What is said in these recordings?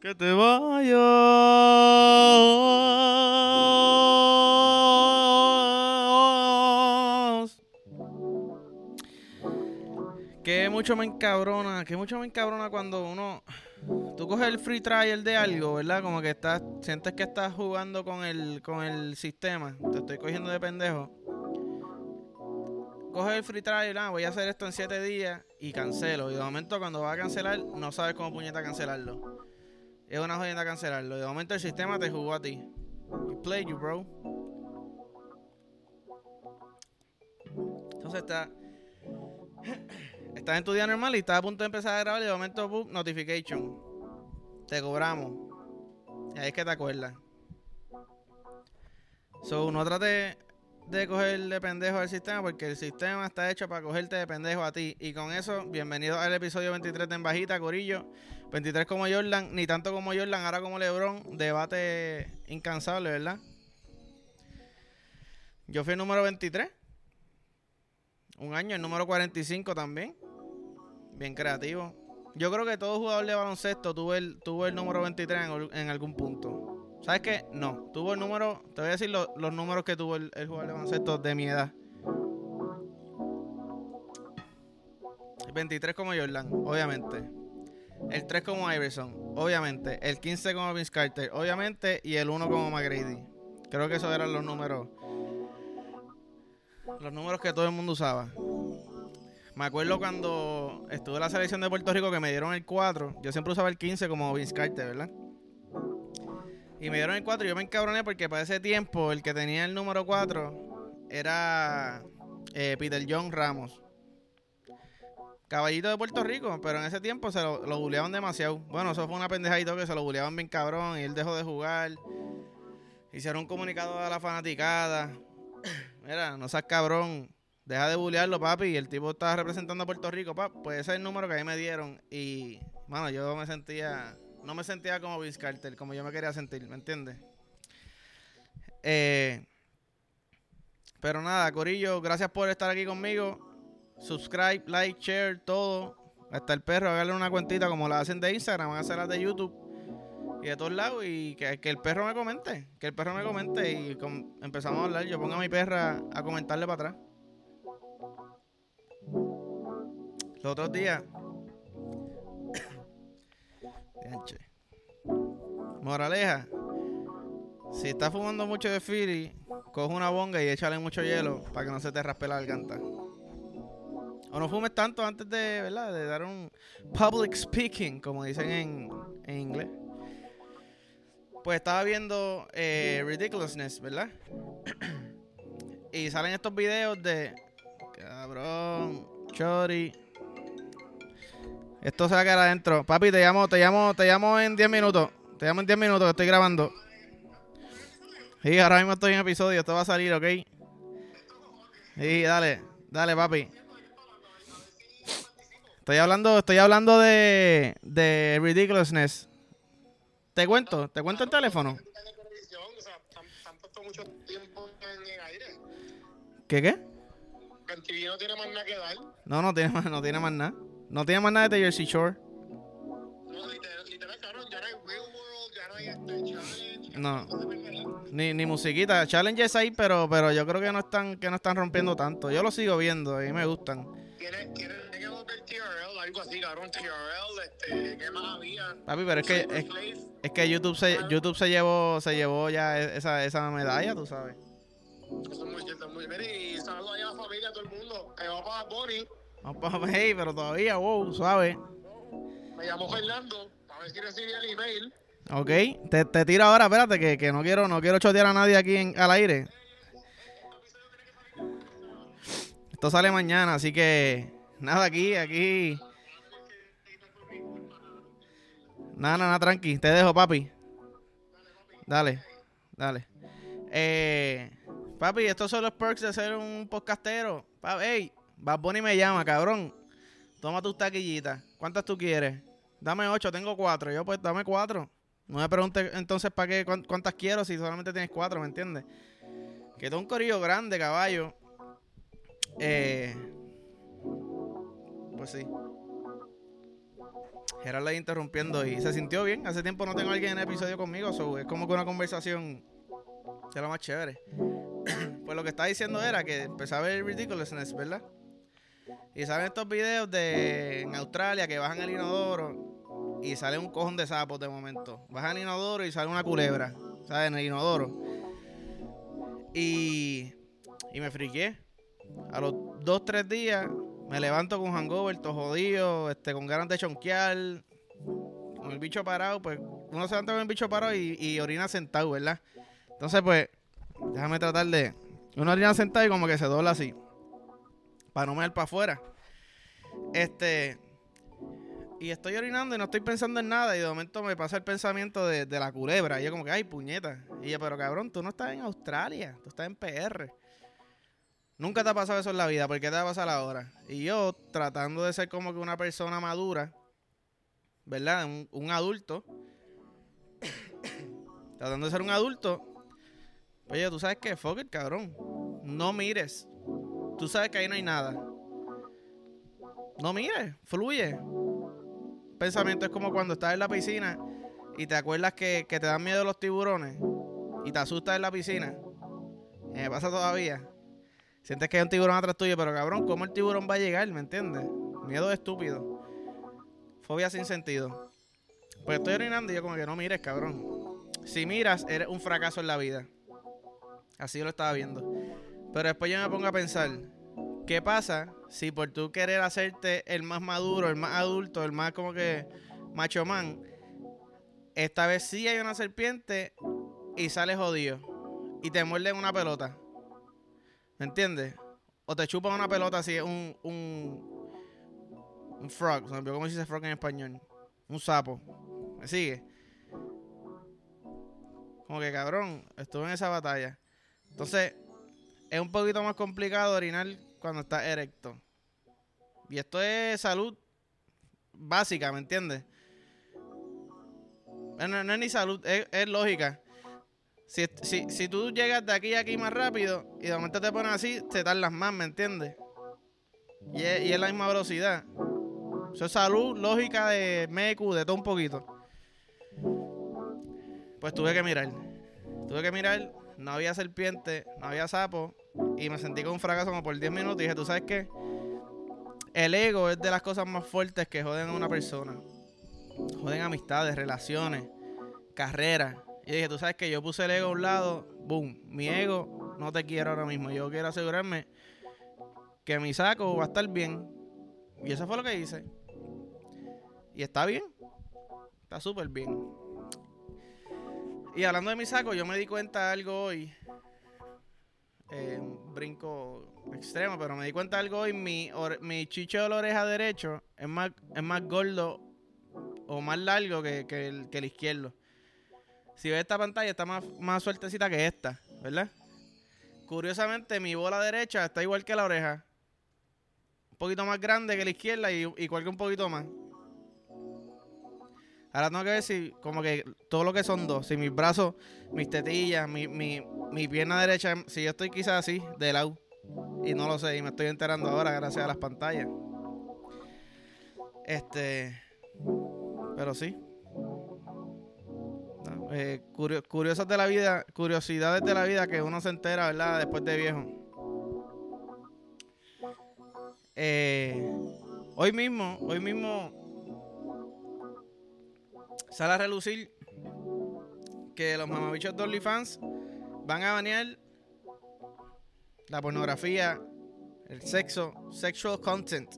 Que te vayas. Que mucho me encabrona, que mucho me encabrona cuando uno tú coges el free trial de algo, ¿verdad? Como que estás sientes que estás jugando con el con el sistema. Te estoy cogiendo de pendejo. Coges el free trial, ah, voy a hacer esto en 7 días y cancelo. Y de momento cuando vas a cancelar, no sabes cómo puñeta cancelarlo. Es una jodienda cancelarlo. De momento el sistema te jugó a ti. He played you, bro. Entonces está estás en tu día normal y estás a punto de empezar a grabar y de momento, boom, notification. Te cobramos. Y ahí es que te acuerdas. So, no trate de coger de pendejo al sistema porque el sistema está hecho para cogerte de pendejo a ti. Y con eso, bienvenido al episodio 23 de En Bajita, Corillo. 23 como Jordan, ni tanto como Jordan, ahora como LeBron. Debate incansable, ¿verdad? Yo fui el número 23. Un año, el número 45 también. Bien creativo. Yo creo que todo jugador de baloncesto tuvo el, tuvo el número 23 en, algún punto. ¿Sabes qué? No. Tuvo el número. Te voy a decir los números que tuvo el, jugador de baloncesto de mi edad. El 23 como Jordan, obviamente. El 3 como Iverson, obviamente. El 15 como Vince Carter, obviamente. Y el 1 como McGrady. Creo que esos eran los números. Los números que todo el mundo usaba. Me acuerdo cuando estuve en la selección de Puerto Rico que me dieron el 4. Yo siempre usaba el 15 como Vince Carter, ¿verdad? Y me dieron el 4 y yo me encabroné porque para ese tiempo el que tenía el número 4 era eh, Peter John Ramos. Caballito de Puerto Rico, pero en ese tiempo se lo, lo buleaban demasiado. Bueno, eso fue una pendejadita que se lo buleaban bien cabrón y él dejó de jugar. Hicieron un comunicado a la fanaticada. Mira, no seas cabrón deja de bullearlo, papi. El tipo estaba representando a Puerto Rico, papi. Pues ese es el número que a mí me dieron. Y, bueno, yo me sentía, no me sentía como Vince Carter, como yo me quería sentir, ¿me entiendes? Eh, pero nada, Corillo, gracias por estar aquí conmigo. Subscribe, like, share, todo. Hasta el perro, háganle una cuentita como la hacen de Instagram, van a hacer las de YouTube y de todos lados. Y que, el perro me comente, que el perro me comente. Y empezamos a hablar. Yo pongo a mi perra a comentarle para atrás. Los otros días. Moraleja. Si estás fumando mucho de Philly, coge una bonga y échale mucho hielo para que no se te raspe la garganta. O no fumes tanto antes de, ¿verdad? De dar un public speaking, como dicen en, en inglés. Pues estaba viendo eh, Ridiculousness, ¿verdad? y salen estos videos de Cabrón, Chori. Esto se va a quedar adentro. Papi, te llamo, te llamo, te llamo en 10 minutos. Te llamo en 10 minutos que estoy grabando. Sí, ahora mismo estoy en episodio. Esto va a salir, ¿ok? Sí, dale, dale, papi. Estoy hablando, estoy hablando de, de ridiculousness. Te cuento, te cuento el teléfono. ¿Qué qué? No tiene más nada que dar. No, no tiene más, no tiene más nada. No tiene más nada de Jersey Shore. No, literal, literal cabrón, ya no hay Real World, ya no hay este challenge. No. Ni, ni musiquita. Challenges ahí, pero, pero yo creo que no están, que no están rompiendo tanto. Yo lo sigo viendo, a mí me gustan. ¿Tiene, tiene que volver TRL, algo así, cabrón, TRL, este, ¿qué más había? Papi, pero es que, es, es, que YouTube se, YouTube se llevó, se llevó ya esa, esa medalla, tú sabes. Eso es muy cierto, muy bien. Y saludos ahí a la familia, a todo el mundo. Que va para Bonnie. Para hey, pero todavía, wow, suave. Me llamo Fernando. A ver si recibí el email. Ok, te, te tiro ahora, espérate, que, que no quiero no quiero chotear a nadie aquí en, al aire. Esto sale mañana, así que nada aquí, aquí. Nada, nada, tranqui. Te dejo, papi. Dale, dale. Eh, Papi, estos son los perks de ser un podcastero. Papi, hey, Bad Bunny me llama, cabrón. Toma tus taquillitas. ¿Cuántas tú quieres? Dame ocho, tengo cuatro. Yo, pues, dame cuatro. No me preguntes entonces para qué, cuántas quiero si solamente tienes cuatro, ¿me entiendes? Que un corillo grande, caballo. Eh, pues sí. Gerardo ahí interrumpiendo y se sintió bien. Hace tiempo no tengo a alguien en el episodio conmigo, so es como que una conversación de lo más chévere. pues lo que estaba diciendo era que empezaba a ver Ridiculousness, ¿verdad? Y salen estos videos de en Australia que bajan el inodoro y sale un cojón de sapos de momento. Bajan el inodoro y sale una culebra, ¿sabes? En el inodoro. Y, y me friqué. A los dos, tres días me levanto con hangover, todo jodido, este, con ganas de chonquear, con el bicho parado, pues uno se levanta con el bicho parado y, y orina sentado, ¿verdad? Entonces, pues, déjame tratar de. Uno orina sentado y como que se dobla así. Para no me dar para afuera. Este. Y estoy orinando y no estoy pensando en nada. Y de momento me pasa el pensamiento de, la culebra. Y yo, como que, ay, puñeta. Y yo, pero cabrón, tú no estás en Australia. Tú estás en PR. Nunca te ha pasado eso en la vida. ¿Por qué te va a pasar ahora? Y yo, tratando de ser como que una persona madura. ¿Verdad? Un, un adulto. tratando de ser un adulto. Oye, tú sabes que, fuck it, cabrón. No mires. Tú sabes que ahí no hay nada. No mires, fluye. Pensamiento es como cuando estás en la piscina y te acuerdas que, que te dan miedo los tiburones y te asustas en la piscina. Eh, me pasa todavía. Sientes que hay un tiburón atrás tuyo, pero cabrón, ¿cómo el tiburón va a llegar? ¿Me entiendes? Miedo estúpido. Fobia sin sentido. Pues estoy orinando y yo como que no mires, cabrón. Si miras, eres un fracaso en la vida. Así yo lo estaba viendo. Pero después yo me pongo a pensar, ¿qué pasa si por tú querer hacerte el más maduro, el más adulto, el más como que macho man, esta vez sí hay una serpiente y sale jodido y te muerde una pelota? ¿Me entiendes? O te chupa una pelota así, un, un, un frog, ¿cómo se dice frog en español? Un sapo. ¿Me sigue? Como que cabrón, estuve en esa batalla. Entonces, es un poquito más complicado orinar cuando estás erecto. Y esto es salud básica, ¿me entiendes? No, no es ni salud, es, lógica. Si, si, si, tú llegas de aquí a aquí más rápido y de momento te pones así, te tardas más, ¿me entiendes? Y es, y es la misma velocidad. Eso es salud, lógica de MEQ, de todo un poquito. Pues tuve que mirar. Tuve que mirar, no había serpiente, no había sapo. Y me sentí con un fracaso como por 10 minutos. Y dije, ¿tú sabes qué? El ego es de las cosas más fuertes que joden a una persona. Joden amistades, relaciones, carreras. Y dije, tú sabes que yo puse el ego a un lado, boom, mi ego no te quiero ahora mismo. Yo quiero asegurarme que mi saco va a estar bien. Y eso fue lo que hice. Y está bien. Está súper bien. Y hablando de mi saco, yo me di cuenta de algo hoy. Eh, brinco extremo, pero me di cuenta de algo hoy. Mi, mi chicho de la oreja derecho es más, es más gordo o más largo que, que, el, izquierdo. Si ves esta pantalla, está más, más sueltecita que esta, ¿verdad? Curiosamente, mi bola derecha está igual que la oreja. Un poquito más grande que la izquierda y igual que un poquito más. Ahora tengo que ver si, como que todo lo que son dos, si mis brazos, mis tetillas, mi, mi, mi pierna derecha, si yo estoy quizás así, de lado. Y no lo sé, y me estoy enterando ahora gracias a las pantallas. Este. Pero sí. Eh, curio, curiosas de la vida, curiosidades de la vida que uno se entera, ¿verdad? Después de viejo. Eh, hoy mismo, hoy mismo sale a relucir que los mamabichos de OnlyFans van a banear la pornografía, el sexo, sexual content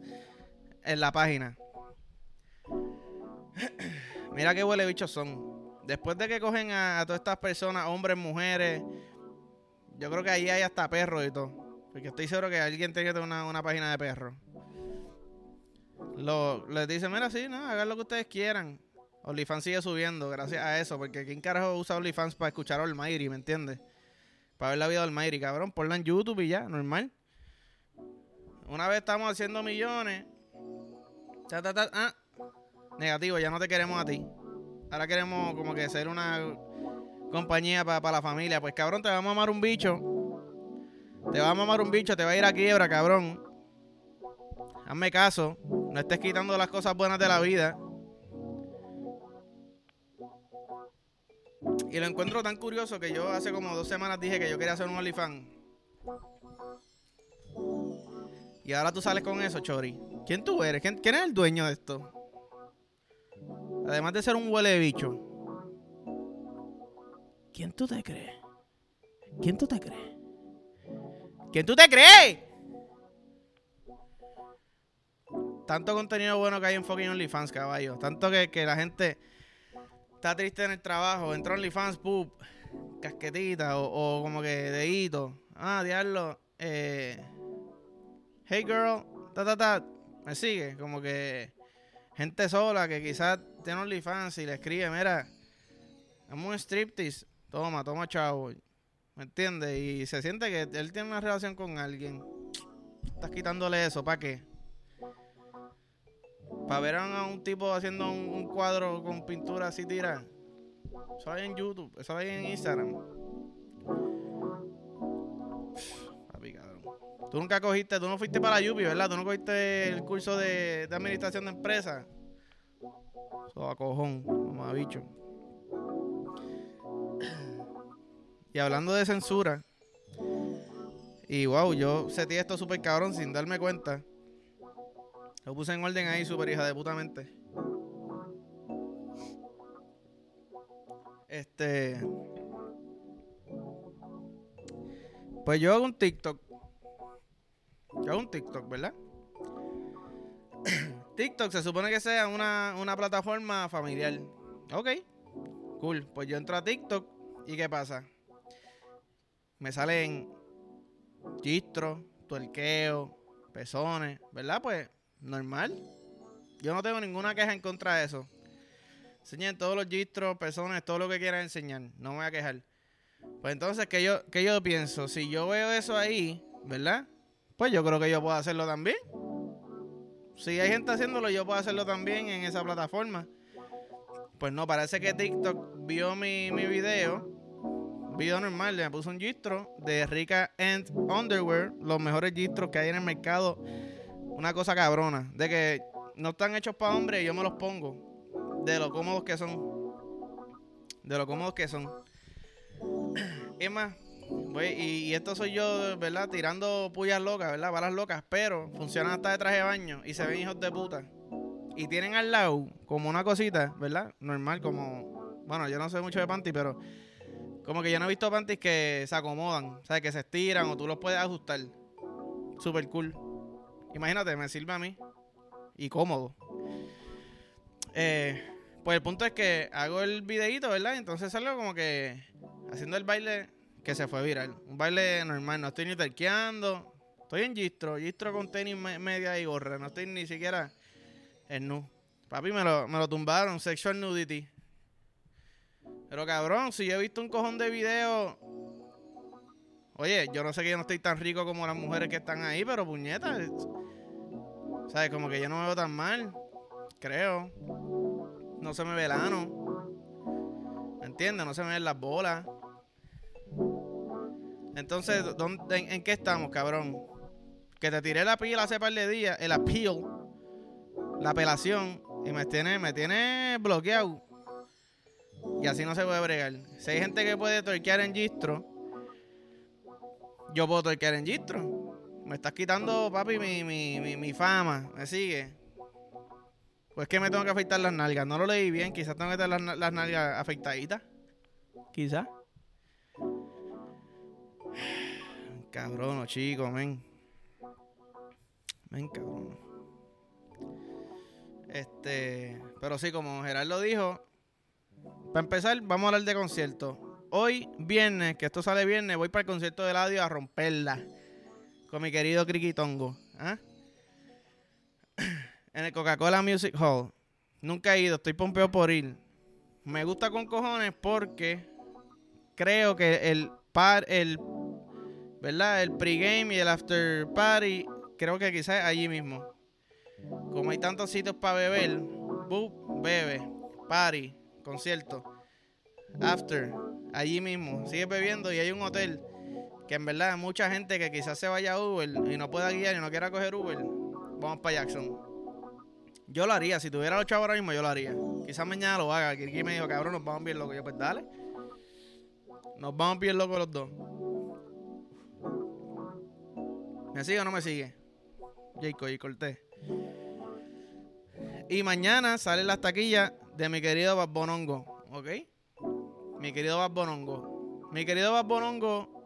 en la página. Mira qué huele bichos son. Después de que cogen a, todas estas personas, hombres, mujeres, yo creo que ahí hay hasta perros y todo. Porque estoy seguro que alguien tiene que tener una, una página de perros. Les dicen, mira, sí, no, hagan lo que ustedes quieran. OnlyFans sigue subiendo gracias a eso, porque ¿quién carajo usa OnlyFans para escuchar a Almighty, me entiendes? Para ver la vida de Almighty, cabrón, ponla en YouTube y ya, normal. Una vez estamos haciendo millones. Ta, ta, ta, ah, negativo, ya no te queremos a ti. Ahora queremos como que ser una compañía para pa la familia. Pues cabrón, te va a mamar un bicho. Te va a mamar un bicho, te va a ir a quiebra, cabrón. Hazme caso. No estés quitando las cosas buenas de la vida. Y lo encuentro tan curioso que yo hace como dos semanas dije que yo quería hacer un OnlyFans. Y ahora tú sales con eso, Chori. ¿Quién tú eres? ¿Quién, es el dueño de esto? Además de ser un huele de bicho. ¿Quién tú te crees? ¿Quién tú te crees? ¿Quién tú te crees? Tanto contenido bueno que hay en fucking OnlyFans, caballo. Tanto que, que la gente está triste en el trabajo. Entra OnlyFans, pup, casquetita o, o como que dedito. Ah, diablo. Eh, hey girl, ta ta ta. Me sigue. Como que gente sola que quizás tiene OnlyFans y le escribe, mira, dame un striptease. Toma, toma chavo. ¿Me entiendes? Y se siente que él tiene una relación con alguien. Estás quitándole eso, ¿para qué? Para ver a un tipo haciendo un, cuadro con pintura así tira. Eso hay en YouTube, eso hay en Instagram. Tú nunca cogiste, tú no fuiste para la Yupi, ¿verdad? Tú no cogiste el curso de, administración de empresas. Eso a cojón, ha bicho. Y hablando de censura. Y wow, yo sentí esto súper cabrón sin darme cuenta. Lo puse en orden ahí, súper hija de puta. Este. Pues yo hago un TikTok. Yo hago un TikTok, ¿verdad? TikTok se supone que sea una, una plataforma familiar. Ok. Cool. Pues yo entro a TikTok y ¿qué pasa? Me salen gistros, tuerqueo, pezones, ¿verdad? Pues normal. Yo no tengo ninguna queja en contra de eso. Enseñen todos los gistros, pezones, todo lo que quieran enseñar. No me voy a quejar. Pues entonces, ¿qué yo, qué yo pienso? Si yo veo eso ahí, ¿verdad? Pues yo creo que yo puedo hacerlo también. Si hay gente haciéndolo, yo puedo hacerlo también en esa plataforma. Pues no, parece que TikTok vio mi, mi video. Video normal, le puso un gistro de Rica and Underwear. Los mejores gistros que hay en el mercado. Una cosa cabrona. De que no están hechos para hombres y yo me los pongo. De lo cómodos que son. De lo cómodos que son. Es más, voy- y, y esto soy yo, ¿verdad? Tirando pullas locas, ¿verdad? Balas locas, pero funcionan hasta de traje de baño y se ven hijos de puta. Y tienen al lado como una cosita, ¿verdad? Normal, como. Bueno, yo no sé mucho de panty, pero. Como que yo no he visto panties que se acomodan, o sea, que se estiran o tú los puedes ajustar. Super cool. Imagínate, me sirve a mí. Y cómodo. Eh, pues el punto es que hago el videíto, ¿verdad? Entonces salgo como que haciendo el baile que se fue viral. Un baile normal, no estoy ni terqueando. Estoy en gistro, gistro con tenis me- media y gorra. No estoy ni siquiera en nu. Papi, me lo, me lo tumbaron, sexual nudity. Pero cabrón, si yo he visto un cojón de videos. Oye, yo no sé que yo no estoy tan rico como las mujeres que están ahí, pero ¿Sabes? Como que yo no me veo tan mal. Creo. No se me ve el ano. ¿Me entiendes? No se me ven las bolas. Entonces, ¿dónde, en, en qué estamos, cabrón? Que te tiré la pila hace par de días, el appeal, la apelación, y me tiene, me tiene bloqueado. Y así no se puede bregar. Si hay gente que puede torquear en gistro, yo puedo torquear en gistro. Me estás quitando, papi, mi, mi, mi, mi fama. ¿Me sigue? Pues que me tengo que afeitar las nalgas. No lo leí bien. Quizás tengo que tener las, las nalgas afeitaditas. Quizás. Cabrón, chico, men. Men, cabrón. Este. Pero sí, como Gerardo dijo. Para empezar, vamos a hablar de conciertos. Hoy, viernes, que esto sale viernes, voy para el concierto de Ladio a romperla. Con mi querido Criquitongo. ¿Ah? En el Coca-Cola Music Hall. Nunca he ido, estoy pompeo por ir. Me gusta con cojones porque creo que el par, el ¿verdad? El pregame y el after party, creo que quizás allí mismo. Como hay tantos sitios para beber, boop, bebe, party, concierto, after, allí mismo. Sigue bebiendo y hay un hotel que en verdad mucha gente que quizás se vaya a Uber y no pueda guiar y no quiera coger Uber, vamos para Jackson. Yo lo haría, si tuviera los chavos ahora mismo, yo lo haría. Quizás mañana lo haga. Kiki me dijo, cabrón, nos vamos bien loco. Yo, pues dale. Nos vamos bien locos los dos. ¿Me sigue o no me sigue? Jacob y Cortés. Y mañana salen las taquillas de mi querido Babonongo, ¿ok? Mi querido Babonongo. Mi querido Babonongo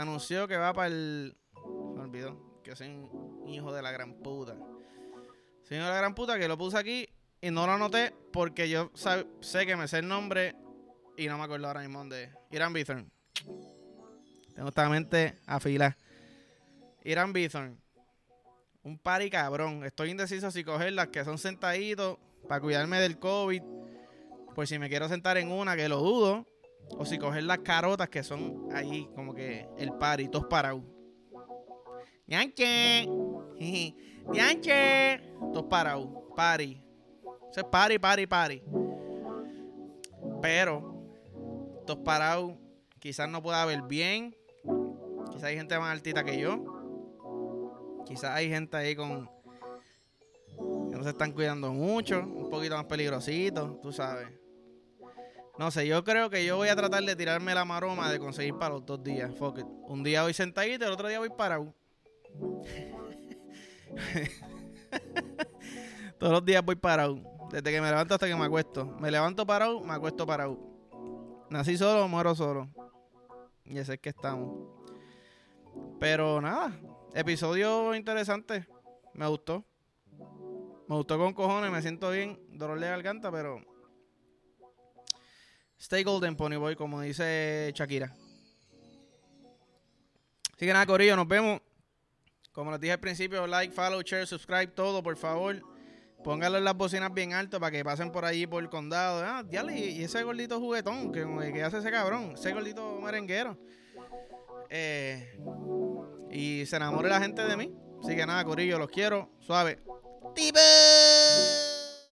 anunció que va para el. Me olvidó. Que soy un hijo de la gran puta. Hijo de la gran puta que lo puse aquí y no lo anoté porque yo sé que me sé el nombre y no me acuerdo ahora mismo de Irán Bithorn. Tengo esta mente afilada. Irán Bithorn. Un party cabrón. Estoy indeciso si coger las que son sentaditos para cuidarme del COVID. Pues si me quiero sentar en una, que lo dudo. O si coger las carotas que son ahí, como que el party, todos parados. ¡Yanche! ¡Yanche! Todos parados. Party. Eso es party, party, party. Pero, todos parados, quizás no pueda ver bien. Quizás hay gente más altita que yo. Quizás hay gente ahí con. que no se están cuidando mucho. Un poquito más peligrosito, tú sabes. No sé, yo creo que yo voy a tratar de tirarme la maroma de conseguir para los dos días. Fuck it. Un día voy sentadito, el otro día voy parado. Todos los días voy parado. Desde que me levanto hasta que me acuesto. Me levanto parado, me acuesto parado. Nací solo, muero solo. Y ese es que estamos. Pero nada, episodio interesante. Me gustó. Me gustó con cojones, me siento bien. Dolor de garganta, pero. Stay golden, Pony Boy, como dice Shakira. Así que nada, Corillo, nos vemos. Como les dije al principio, like, follow, share, subscribe, todo, por favor. Pónganle las bocinas bien alto para que pasen por allí por el condado. Ah, y ese gordito juguetón que, hace ese cabrón, ese gordito merenguero. Eh, y se enamore la gente de mí. Así que nada, Corillo, los quiero. Suave. ¡Tipo!